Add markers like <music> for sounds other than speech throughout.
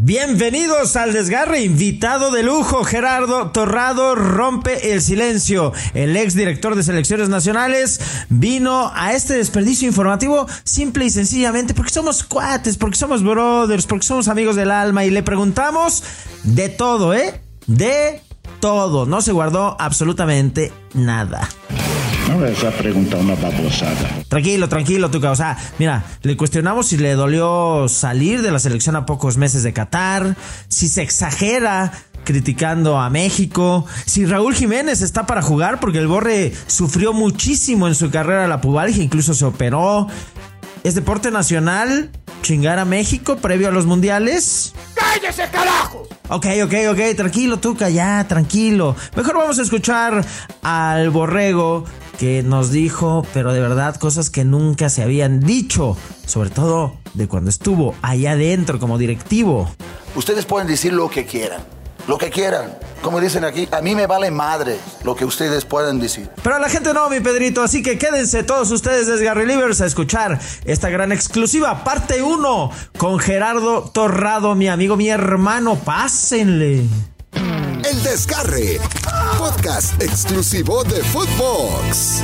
Bienvenidos al desgarre, invitado de lujo, Gerardo Torrado rompe el silencio. El ex director de selecciones nacionales vino a este desperdicio informativo simple y sencillamente porque somos cuates, porque somos brothers, porque somos amigos del alma y le preguntamos de todo, ¿eh? De todo. No se guardó absolutamente nada. Esa pregunta una babosada. Tranquilo, tranquilo, Tuca. O sea, mira, le cuestionamos si le dolió salir de la selección a pocos meses de Qatar, si se exagera criticando a México, si Raúl Jiménez está para jugar porque el Borre sufrió muchísimo en su carrera la pubalgia, incluso se operó. ¿Es deporte nacional chingar a México previo a los mundiales? ¡Cállese, carajo! Ok, ok, ok, tranquilo, Tuca, ya, tranquilo. Mejor vamos a escuchar al borrego que nos dijo, pero de verdad, cosas que nunca se habían dicho, sobre todo de cuando estuvo allá adentro como directivo. Ustedes pueden decir lo que quieran, lo que quieran. Como dicen aquí, a mí me vale madre lo que ustedes puedan decir. Pero a la gente no, mi Pedrito, así que quédense todos ustedes desde Gary Livers a escuchar esta gran exclusiva, parte 1, con Gerardo Torrado, mi amigo, mi hermano, pásenle. El Desgarre, podcast exclusivo de Footbox.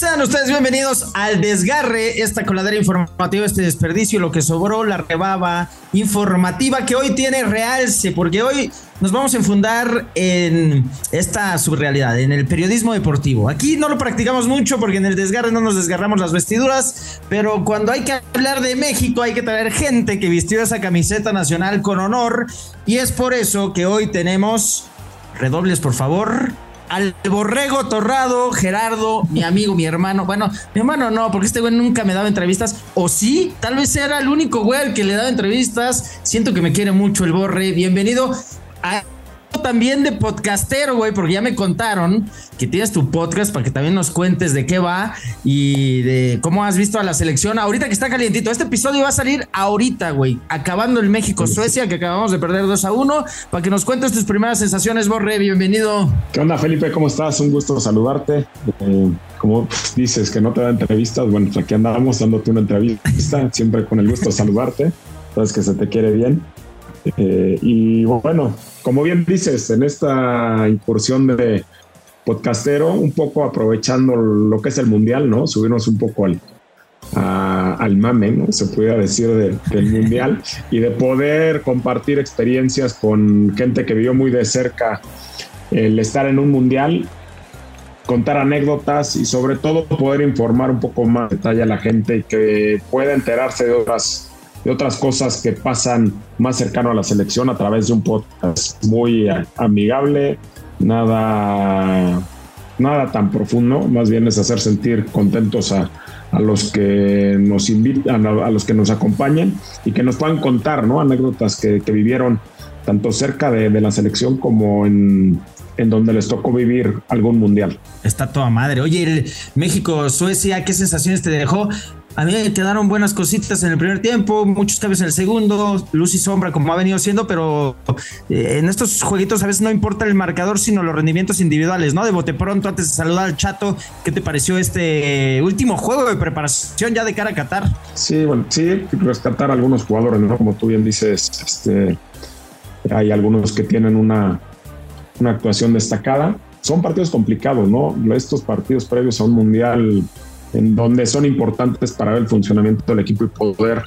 Sean ustedes bienvenidos al desgarre, esta coladera informativa, este desperdicio, lo que sobró, la rebaba informativa que hoy tiene realce, porque hoy nos vamos a enfundar en esta subrealidad, en el periodismo deportivo. Aquí no lo practicamos mucho porque en el desgarre no nos desgarramos las vestiduras, pero cuando hay que hablar de México hay que traer gente que vistió esa camiseta nacional con honor y es por eso que hoy tenemos, redobles por favor, al borrego torrado, Gerardo, mi amigo, mi hermano. Bueno, mi hermano no, porque este güey nunca me daba entrevistas. O sí, tal vez era el único güey al que le daba entrevistas. Siento que me quiere mucho el borre. Bienvenido a también de podcastero, güey, porque ya me contaron que tienes tu podcast para que también nos cuentes de qué va y de cómo has visto a la selección. Ahorita que está calientito, este episodio va a salir ahorita, güey, acabando el México-Suecia, que acabamos de perder 2 a 1, para que nos cuentes tus primeras sensaciones, Borre, bienvenido. ¿Qué onda, Felipe? ¿Cómo estás? Un gusto saludarte. Eh, como dices que no te da entrevistas, bueno, pues aquí andamos dándote una entrevista, siempre con el gusto saludarte. Sabes que se te quiere bien. Eh, y bueno, como bien dices, en esta incursión de podcastero, un poco aprovechando lo que es el mundial, ¿no? Subirnos un poco al, al mame, ¿no? Se pudiera decir del mundial y de poder compartir experiencias con gente que vivió muy de cerca el estar en un mundial, contar anécdotas y sobre todo poder informar un poco más detalle a la gente y que pueda enterarse de otras de otras cosas que pasan más cercano a la selección a través de un podcast muy amigable, nada, nada tan profundo, más bien es hacer sentir contentos a, los que nos invitan, a, los que nos acompañan y que nos puedan contar ¿no? anécdotas que, vivieron tanto cerca de, la selección como en, en donde les tocó vivir algún mundial. Está toda madre. Oye, México-Suecia, ¿qué sensaciones te dejó? A mí me quedaron buenas cositas en el primer tiempo, muchos cambios en el segundo, luz y sombra como ha venido siendo, pero eh, en estos jueguitos a veces no importa el marcador, sino los rendimientos individuales, ¿no? De bote pronto, antes de saludar al chato, ¿qué te pareció este último juego de preparación ya de cara a Qatar? Sí, bueno, sí, rescatar a algunos jugadores, ¿no? Como tú bien dices, este, hay algunos que tienen una, una actuación destacada. Son partidos complicados, ¿no? Estos partidos previos a un mundial en donde son importantes para el funcionamiento del equipo y poder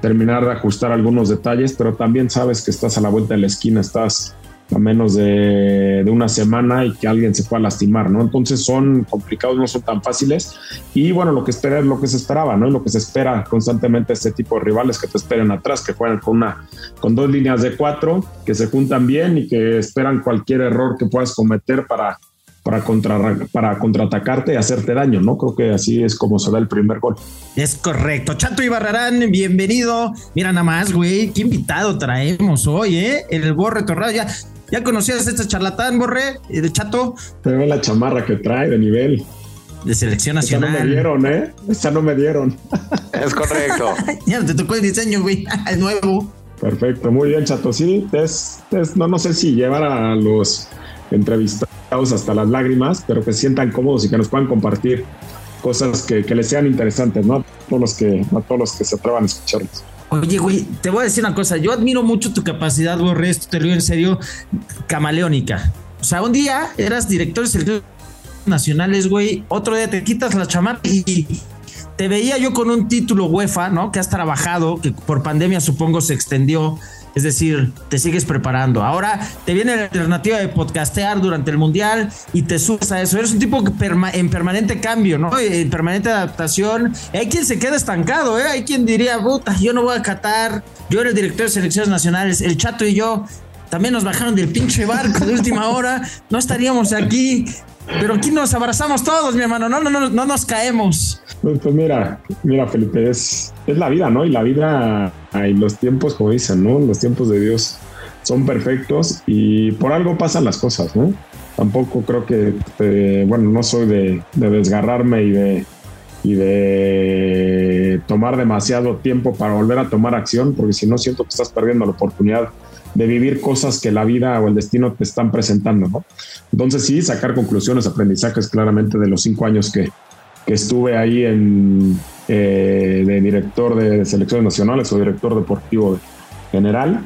terminar de ajustar algunos detalles, pero también sabes que estás a la vuelta de la esquina, estás a menos de, una semana y que alguien se pueda lastimar, ¿no? Entonces son complicados, no son tan fáciles. Y bueno, lo que espera es lo que se esperaba, ¿no? Lo que se espera constantemente este tipo de rivales que te esperen atrás, que juegan con una, con dos líneas de cuatro, que se juntan bien y que esperan cualquier error que puedas cometer para para, contra, para contraatacarte y hacerte daño, ¿no? Creo que así es como se da el primer gol. Es correcto. Chato Ibarrarán, bienvenido. Mira nada más, güey, qué invitado traemos hoy, ¿eh? El Borre Torrado. Ya, ya conocías a este charlatán, Borre, de Chato. Pero la chamarra que trae de nivel. De selección nacional. Esta no me dieron, ¿eh? Esta no me dieron. Es correcto. <laughs> ya te tocó el diseño, güey. <laughs> El nuevo. Perfecto, muy bien, Chato. Sí, es, no, no sé si llevar a los entrevistados hasta las lágrimas, pero que se sientan cómodos y que nos puedan compartir cosas que, les sean interesantes, ¿no? A todos los que, a todos los que se atrevan a escucharlos. Oye, güey, te voy a decir una cosa. Yo admiro mucho tu capacidad, Borre, esto te lo en serio, camaleónica. O sea, un día eras director de selecciones nacionales, güey. Otro día te quitas la chamarra y te veía yo con un título UEFA, ¿no? Que has trabajado, que por pandemia supongo se extendió. Es decir, te sigues preparando. Ahora te viene la alternativa de podcastear durante el mundial y te subes a eso. Eres un tipo en permanente cambio, ¿no? En permanente adaptación. Hay quien se queda estancado, ¿eh? Hay quien diría, puta, yo no voy a Qatar. Yo era el director de selecciones nacionales. El chato y yo también nos bajaron del pinche barco de última hora. No estaríamos aquí. Pero aquí nos abrazamos todos, mi hermano. No, no, no, no nos caemos. Pues, pues, mira, mira, Felipe, es, es la vida, ¿no? Y la vida, y los tiempos, como dicen, ¿no? Los tiempos de Dios son perfectos y por algo pasan las cosas, ¿no? Tampoco creo que, eh, bueno, no soy de, desgarrarme y de, y de tomar demasiado tiempo para volver a tomar acción, porque si no siento que estás perdiendo la oportunidad de vivir cosas que la vida o el destino te están presentando, ¿no? Entonces sí, sacar conclusiones, aprendizajes claramente de los cinco años que, que estuve ahí en, eh, de director de selecciones nacionales o director deportivo general.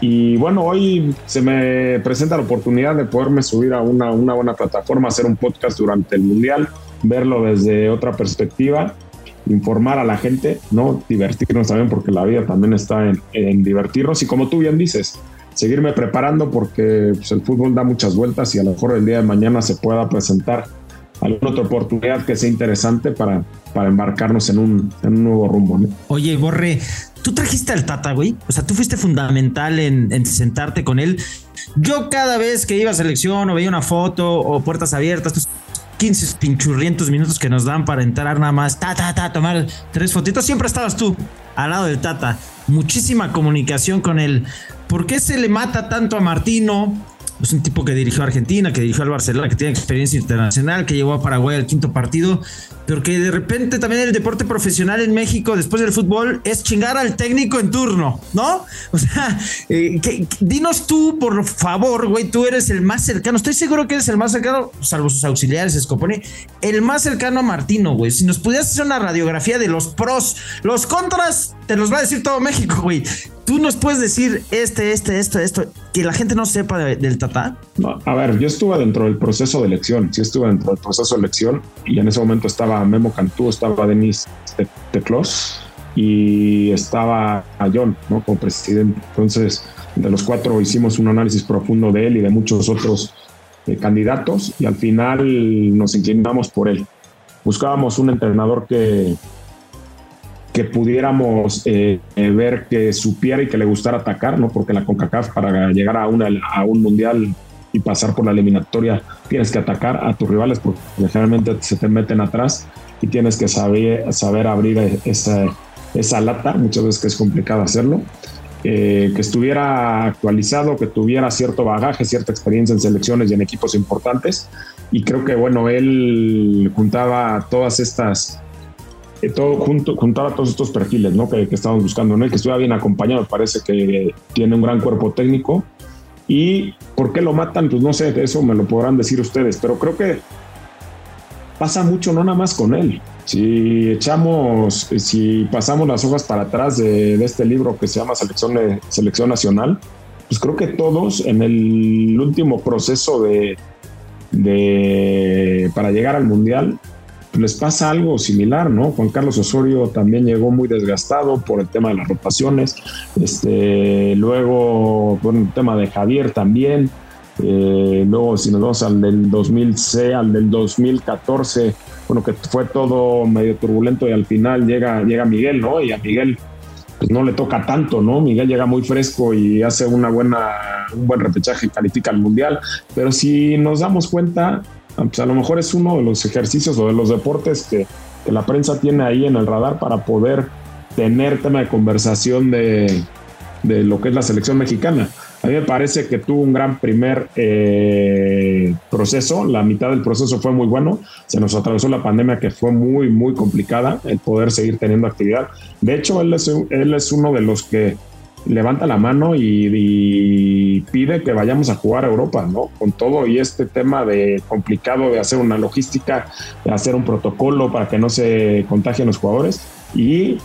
Y bueno, hoy se me presenta la oportunidad de poderme subir a una, una buena plataforma, hacer un podcast durante el Mundial, verlo desde otra perspectiva, informar a la gente, ¿no? Divertirnos también, porque la vida también está en, en divertirnos. Y como tú bien dices, seguirme preparando porque pues, el fútbol da muchas vueltas y a lo mejor el día de mañana se pueda presentar alguna otra oportunidad que sea interesante para, para embarcarnos en un, en un nuevo rumbo. Oye, Borre, tú trajiste al Tata, güey. O sea, tú fuiste fundamental en, sentarte con él. Yo cada vez que iba a selección o veía una foto o puertas abiertas, 15 pinchurrientos minutos que nos dan para entrar nada más, ta, ta, ta, tomar tres fotitos, siempre estabas tú al lado del Tata. Muchísima comunicación con él. ¿Por qué se le mata tanto a Martino? Es un tipo que dirigió a Argentina, que dirigió al Barcelona, que tiene experiencia internacional, que llevó a Paraguay al quinto partido, pero que de repente también el deporte profesional en México, después del fútbol, es chingar al técnico en turno, ¿no? O sea, eh, dinos tú, por favor, güey, tú eres el más cercano, estoy seguro que eres el más cercano, salvo sus auxiliares, Escopone, el más cercano a Martino, güey. Si nos pudieras hacer una radiografía de los pros, los contras, te los va a decir todo México, güey. ¿Tú nos puedes decir este, este, esto, esto, que la gente no sepa del Tata? a ver, yo estuve dentro del proceso de elección, sí estuve dentro del proceso de elección y en ese momento estaba Memo Cantú, estaba Denis Teclos y estaba John, ¿no? Como presidente. Entonces, de los cuatro hicimos un análisis profundo de él y de muchos otros eh, candidatos y al final nos inclinamos por él. Buscábamos un entrenador que que pudiéramos eh, eh, ver que supiera y que le gustara atacar, ¿no? Porque la CONCACAF para llegar a, una, a un mundial y pasar por la eliminatoria tienes que atacar a tus rivales porque generalmente se te meten atrás y tienes que saber, saber abrir esa, esa lata, muchas veces que es complicado hacerlo. Eh, que estuviera actualizado, que tuviera cierto bagaje, cierta experiencia en selecciones y en equipos importantes. Y creo que, bueno, él juntaba todas estas todo junto, juntaba todos estos perfiles ¿no? que, que estamos buscando en él, que estuviera bien acompañado, parece que tiene un gran cuerpo técnico. ¿Y por qué lo matan? Pues no sé, eso me lo podrán decir ustedes, pero creo que pasa mucho, no nada más con él. Si echamos, si pasamos las hojas para atrás de, este libro que se llama Selección, Selección Nacional, pues creo que todos en el último proceso de, de para llegar al Mundial les pasa algo similar, ¿no? Juan Carlos Osorio también llegó muy desgastado por el tema de las rotaciones, este, luego, bueno, el tema de Javier también, eh, luego si nos vamos al del 2006, al del 2014, bueno, que fue todo medio turbulento y al final llega, llega Miguel, ¿no? Y a Miguel pues no le toca tanto, ¿no? Miguel llega muy fresco y hace una buena, un buen repechaje califica al Mundial, pero si nos damos cuenta, pues a lo mejor es uno de los ejercicios o de los deportes que, la prensa tiene ahí en el radar para poder tener tema de conversación de, lo que es la selección mexicana. A mí me parece que tuvo un gran primer eh, proceso, la mitad del proceso fue muy bueno, se nos atravesó la pandemia que fue muy, muy complicada el poder seguir teniendo actividad. De hecho, él es uno de los que levanta la mano y, pide que vayamos a jugar a Europa, ¿no? Con todo y este tema de complicado de hacer una logística, de hacer un protocolo para que no se contagien los jugadores y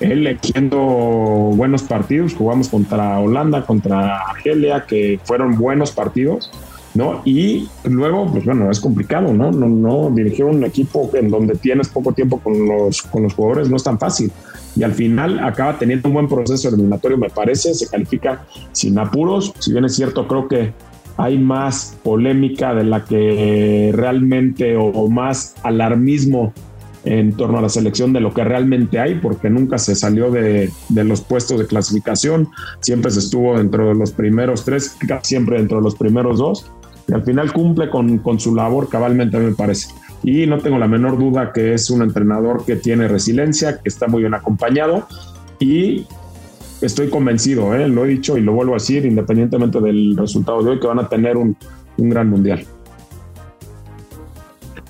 él eligiendo buenos partidos, jugamos contra Holanda, contra Argelia, que fueron buenos partidos, ¿no? Y luego, pues bueno, es complicado, ¿no? No, no dirigir un equipo en donde tienes poco tiempo con los, con los jugadores no es tan fácil. Y al final acaba teniendo un buen proceso eliminatorio, me parece, se califica sin apuros. Si bien es cierto, creo que hay más polémica de la que realmente o más alarmismo en torno a la selección de lo que realmente hay, porque nunca se salió de, los puestos de clasificación, siempre se estuvo dentro de los primeros tres, siempre dentro de los primeros dos, y al final cumple con, con su labor cabalmente, me parece. Y no tengo la menor duda que es un entrenador que tiene resiliencia, que está muy bien acompañado y estoy convencido, ¿eh? lo he dicho y lo vuelvo a decir, independientemente del resultado de hoy, que van a tener un, un gran mundial.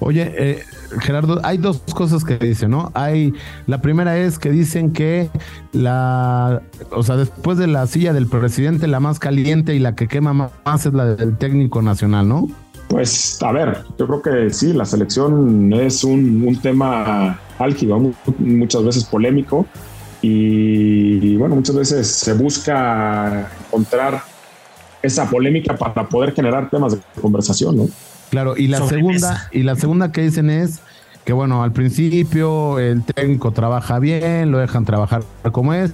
Oye, eh, Gerardo, hay dos cosas que dicen, ¿no? Hay, la primera es que dicen que la, o sea, después de la silla del presidente, la más caliente y la que quema más es la del técnico nacional, ¿no? Pues, a ver, yo creo que sí, la selección es un, un tema álgido, muchas veces polémico, y, bueno, muchas veces se busca encontrar esa polémica para poder generar temas de conversación, ¿no? Claro, y la segunda, y la segunda que dicen es que bueno, al principio el técnico trabaja bien, lo dejan trabajar como es,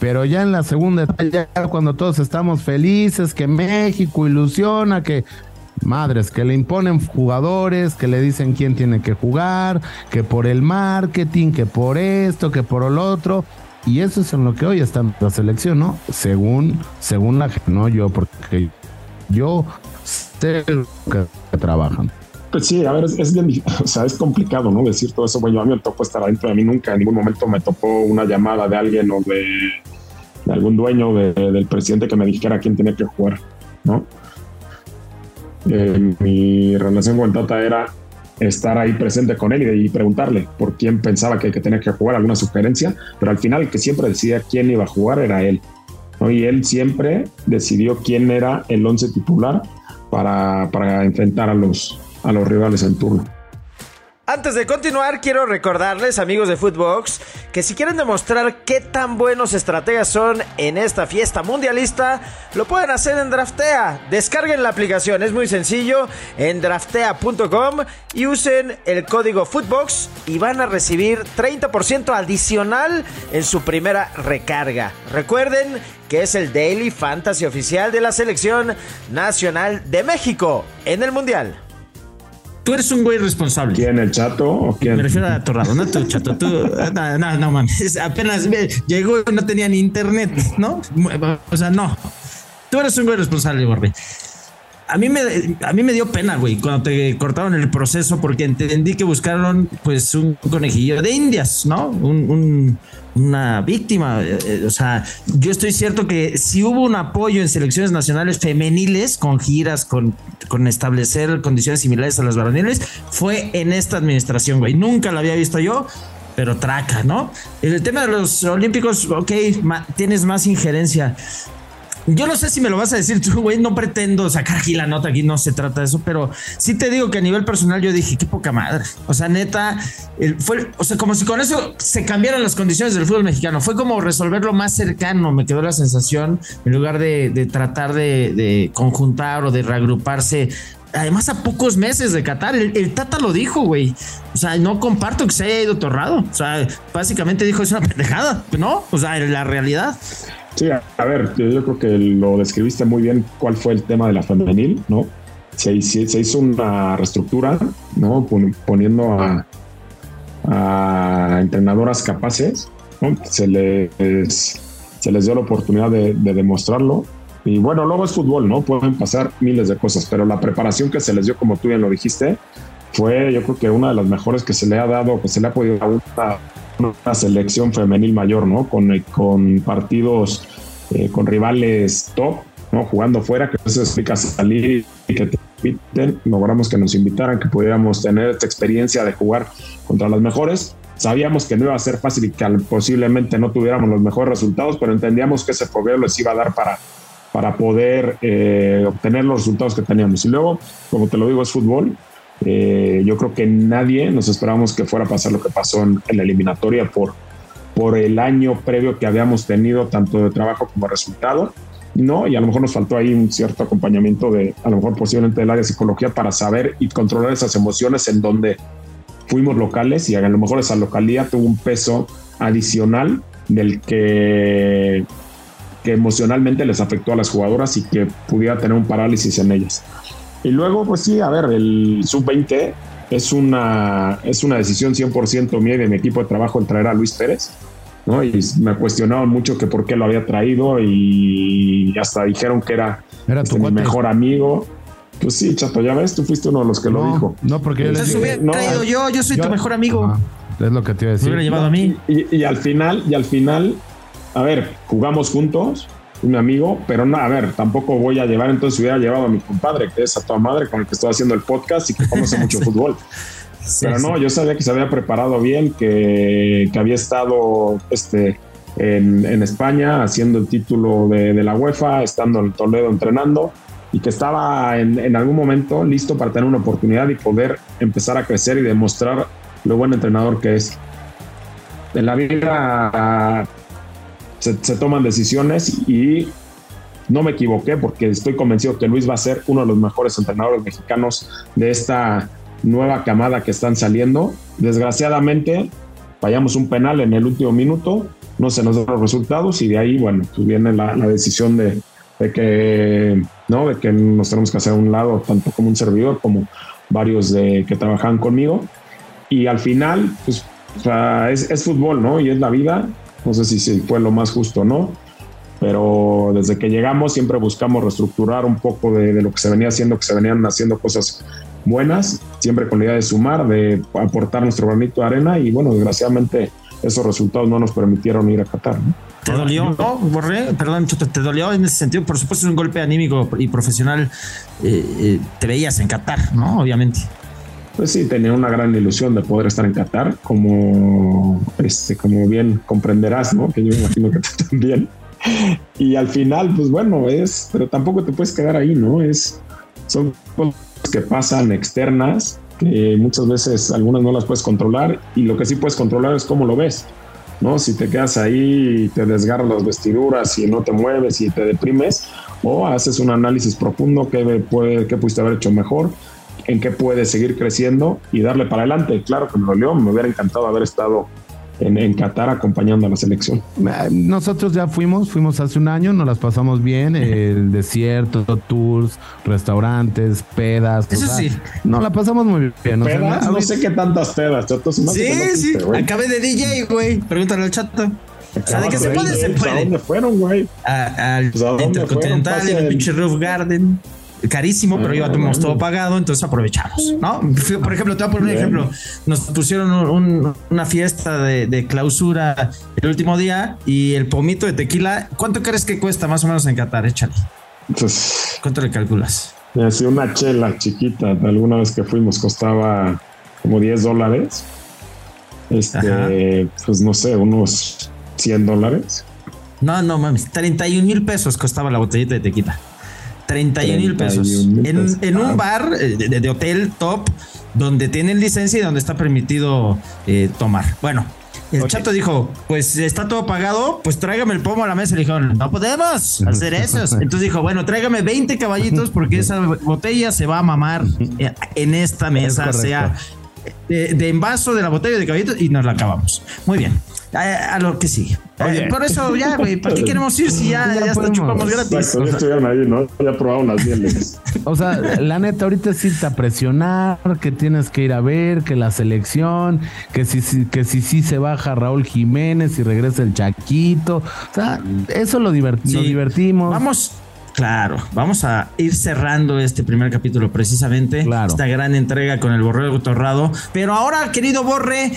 pero ya en la segunda etapa, ya cuando todos estamos felices, que México ilusiona, que madres, que le imponen jugadores, que le dicen quién tiene que jugar, que por el marketing, que por esto, que por el otro, y eso es en lo que hoy está la selección, ¿no? Según, según la no yo, porque yo sé que trabajan. Pues sí, a ver, es, <laughs> o sea, es complicado, ¿no? Decir todo eso. Bueno, a mí me tocó estar adentro de mí nunca, en ningún momento me tocó una llamada de alguien o de, algún dueño del presidente que me dijera quién tenía que jugar, ¿no? Eh, mi relación con Tata era estar ahí presente con él y, preguntarle por quién pensaba que, que, tenía que jugar, alguna sugerencia, pero al final el que siempre decía quién iba a jugar era él. Y él siempre decidió quién era el once titular para, para enfrentar a los, a los rivales en turno. Antes de continuar, quiero recordarles, amigos de Footbox, que si quieren demostrar qué tan buenos estrategas son en esta fiesta mundialista, lo pueden hacer en Draftea. Descarguen la aplicación, es muy sencillo, en draftea.com y usen el código Footbox y van a recibir 30% adicional en su primera recarga. Recuerden que es el Daily Fantasy oficial de la Selección Nacional de México en el Mundial. Tú eres un güey responsable. ¿Quién, el chato o quién? Me refiero a Torrado, no tú, chato. Tú, <laughs> no, no, no mames. Apenas llegó y no tenía ni internet, ¿no? O sea, no. Tú eres un güey responsable, Borre. A mí, me, a mí me dio pena, güey, cuando te cortaron el proceso porque entendí que buscaron, pues, un conejillo de indias, ¿no? un, una víctima. Eh, eh, o sea, yo estoy cierto que si hubo un apoyo en selecciones nacionales femeniles con giras, con, con establecer condiciones similares a las varoniles, fue en esta administración, güey. Nunca la había visto yo. Pero traca, ¿no? El tema de los olímpicos, ok, tienes más injerencia. Yo no sé si me lo vas a decir tú, güey. No pretendo sacar aquí la nota, aquí no se trata de eso, pero sí te digo que a nivel personal yo dije, qué poca madre. O sea, neta, fue, o sea, como si con eso se cambiaran las condiciones del fútbol mexicano. Fue como resolverlo más cercano, me quedó la sensación, en lugar de, tratar de, conjuntar o de reagruparse además a pocos meses de Qatar, el, Tata lo dijo, güey. O sea, no comparto que se haya ido torrado. O sea, básicamente dijo, es una pendejada, ¿no? O sea, la realidad. Sí, a ver, yo creo que lo describiste muy bien cuál fue el tema de la femenil, ¿no? Se, se hizo una reestructura, ¿no? Poniendo a, entrenadoras capaces, ¿no? Se les, se les dio la oportunidad de, demostrarlo. Y bueno, luego es fútbol, ¿no? Pueden pasar miles de cosas, pero la preparación que se les dio, como tú bien lo dijiste, fue yo creo que una de las mejores que se le ha dado, que se le ha podido dar una selección femenil mayor, ¿no? Con, con partidos, eh, con rivales top, ¿no? Jugando fuera, que eso explica salir y que te inviten. Logramos que nos invitaran, que pudiéramos tener esta experiencia de jugar contra las mejores. Sabíamos que no iba a ser fácil y que posiblemente no tuviéramos los mejores resultados, pero entendíamos que ese progreso les iba a dar para, para poder eh, obtener los resultados que teníamos. Y luego, como te lo digo, es fútbol eh, yo creo que nadie nos esperábamos que fuera a pasar lo que pasó en, la eliminatoria por, por el año previo que habíamos tenido, tanto de trabajo como resultado. No, y a lo mejor nos faltó ahí un cierto acompañamiento de, a lo mejor posiblemente del área de psicología para saber y controlar esas emociones en donde fuimos locales y a lo mejor esa localidad tuvo un peso adicional del que, que emocionalmente les afectó a las jugadoras y que pudiera tener un parálisis en ellas. Y luego, pues sí, a ver, el sub-20 es una, es una decisión 100% mía y de mi equipo de trabajo el traer a Luis Pérez. ¿no? Y me cuestionaban mucho que por qué lo había traído y hasta dijeron que era, Era este, tu mi cuate. mejor amigo. Pues sí, chato, ya ves, tú fuiste uno de los que lo dijo. no, porque yo les Entonces dije- hubiera no, traído yo, yo soy yo- tu mejor amigo. Es lo que te iba a Me decir. hubiera llevado a mí. Y, y al final, y al final, a ver, jugamos juntos, un amigo, pero no, a ver, tampoco voy a llevar, entonces hubiera llevado a mi compadre, que es a toda madre, con el que estoy haciendo el podcast y que conoce mucho <laughs> fútbol. Pero no, yo sabía que se había preparado bien, que, que había estado este, en, en España haciendo el título de, de la UEFA, estando en Toledo entrenando y que estaba en, en algún momento listo para tener una oportunidad y poder empezar a crecer y demostrar lo buen entrenador que es. En la vida se, toman decisiones y no me equivoqué porque estoy convencido que Luis va a ser uno de los mejores entrenadores mexicanos de esta nueva camada que están saliendo. Desgraciadamente, fallamos un penal en el último minuto, no se nos dan los resultados y de ahí, bueno, pues viene la, decisión de, de que, ¿no? de que nos tenemos que hacer a un lado, tanto como un servidor como varios de, que trabajan conmigo. Y al final, pues, es fútbol, ¿no? Y es la vida. No sé si, si fue lo más justo o no pero desde que llegamos siempre buscamos reestructurar un poco de, de, lo que se venía haciendo, que se venían haciendo cosas buenas, siempre con la idea de sumar, de aportar nuestro granito de arena y bueno, desgraciadamente esos resultados no nos permitieron ir a Qatar. ¿no? ¿Te dolió? No, Borré, perdón, Choto, ¿te dolió en ese sentido? Por supuesto, es un golpe anímico y profesional. Eh, eh, te veías en Qatar, ¿no? Obviamente. Pues sí, tenía una gran ilusión de poder estar en Qatar, como, este, como bien comprenderás, ¿no? Que yo me imagino que tú <laughs> también. Y al final, pues bueno, es, pero tampoco te puedes quedar ahí, ¿no? Es, son cosas que pasan externas, que muchas veces algunas no las puedes controlar y lo que sí puedes controlar es cómo lo ves, ¿no? Si te quedas ahí y te desgarras las vestiduras y no te mueves y te deprimes, o haces un análisis profundo, qué, puede, qué pudiste haber hecho mejor, en qué puedes seguir creciendo y darle para adelante. Claro que me dolió, me hubiera encantado haber estado en, en, Qatar acompañando a la selección. Nosotros ya fuimos, fuimos hace un año, nos las pasamos bien, el desierto, tours, restaurantes, pedas. Eso sí. Nos la pasamos muy bien. O sea, pedas, no sé qué tantas pedas, chato. Sí, no sí, acabé de DJ, güey. Pregúntale al chato. O sea, de que se puede, se puede. ¿A dónde fueron, güey? Al pues Intercontinental, en el pinche Roof Garden carísimo, pero ya tenemos todo pagado, entonces aprovechamos, ¿no? Por ejemplo, te voy a poner un ejemplo. Nos pusieron un, una fiesta de, de, clausura el último día y el pomito de tequila, ¿cuánto crees que cuesta más o menos en Qatar? Échale. Pues, ¿Cuánto le calculas? Así una chela chiquita, alguna vez que fuimos costaba como 10 dólares. Este, Ajá. pues no sé, unos 100 dólares. No, no mames, 31 mil pesos costaba la botellita de tequila. 31 mil pesos. En, en, un bar de, de, hotel top donde tienen licencia y donde está permitido eh, tomar. Bueno, el okay. chato dijo: Pues está todo pagado, pues tráigame el pomo a la mesa. Le dijeron: No podemos hacer eso. <laughs> Entonces dijo: Bueno, tráigame 20 caballitos porque esa botella se va a mamar en esta mesa, sea de, de, envaso de la botella de caballitos y nos la acabamos. Muy bien. A, a lo que sigue. Oye. Por eso, ya, <laughs> güey, ¿para qué queremos ir si ya, ya, ya hasta chupamos gratis? Exacto, ya estuvieron ahí, ¿no? Ya probaron las mieles. <laughs> o sea, la neta, ahorita sí te presionar, que tienes que ir a ver, que la selección, que si, si que si, si se baja Raúl Jiménez y regresa el Chaquito. O sea, eso lo, divert sí. lo divertimos. Vamos, Claro, vamos a ir cerrando este primer capítulo precisamente, claro. esta gran entrega con el Borrego Torrado. Pero ahora, querido Borre,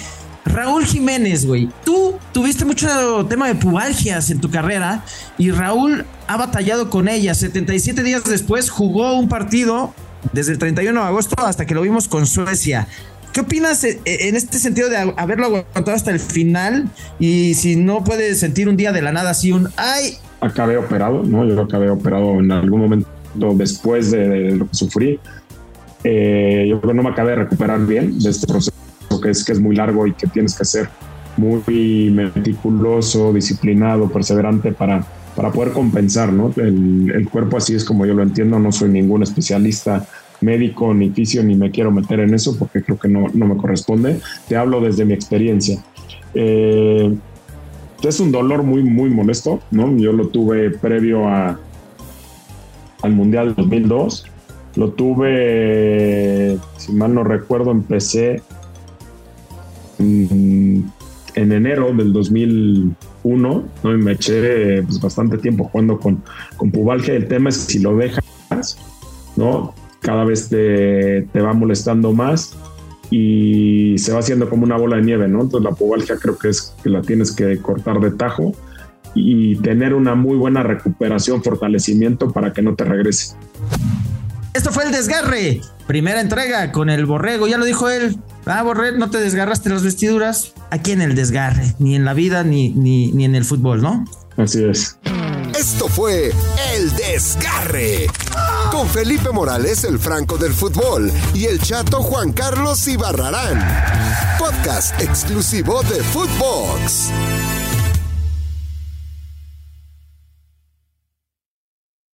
Raúl Jiménez, güey, tú tuviste mucho tema de pubalgias en tu carrera y Raúl ha batallado con ellas. 77 días después jugó un partido desde el 31 de agosto hasta que lo vimos con Suecia. ¿Qué opinas en este sentido de haberlo aguantado hasta el final? Y si no puedes sentir un día de la nada así un ¡ay! Acabé operado, ¿no? Yo acabé operado en algún momento después de, lo que sufrí. Eh, yo creo que no me acabé de recuperar bien de este proceso que es, que es muy largo y que tienes que hacer muy meticuloso, disciplinado, perseverante para, para poder compensar, ¿no? El, el, cuerpo así es como yo lo entiendo, no soy ningún especialista médico ni fisio ni me quiero meter en eso porque creo que no, no me corresponde. Te hablo desde mi experiencia. Eh, es un dolor muy, muy molesto, ¿no? Yo lo tuve previo a, al Mundial 2002. Lo tuve, si mal no recuerdo, empecé en, enero del 2001, ¿no? Y me eché pues, bastante tiempo jugando con, con pubalgia. El tema es si lo dejas, ¿no? Cada vez te, te va molestando más y se va haciendo como una bola de nieve, ¿no? Entonces la pubalgia creo que es que la tienes que cortar de tajo y tener una muy buena recuperación, fortalecimiento para que no te regrese. Esto fue el desgarre, primera entrega con el borrego, ya lo dijo él. Ah, borrego, no te desgarraste las vestiduras. Aquí en el desgarre, ni en la vida ni, ni, ni en el fútbol, ¿no? Así es. Esto fue El Desgarre. Con Felipe Morales, el Franco del Fútbol, y el chato Juan Carlos Ibarrarán. Podcast exclusivo de Footbox.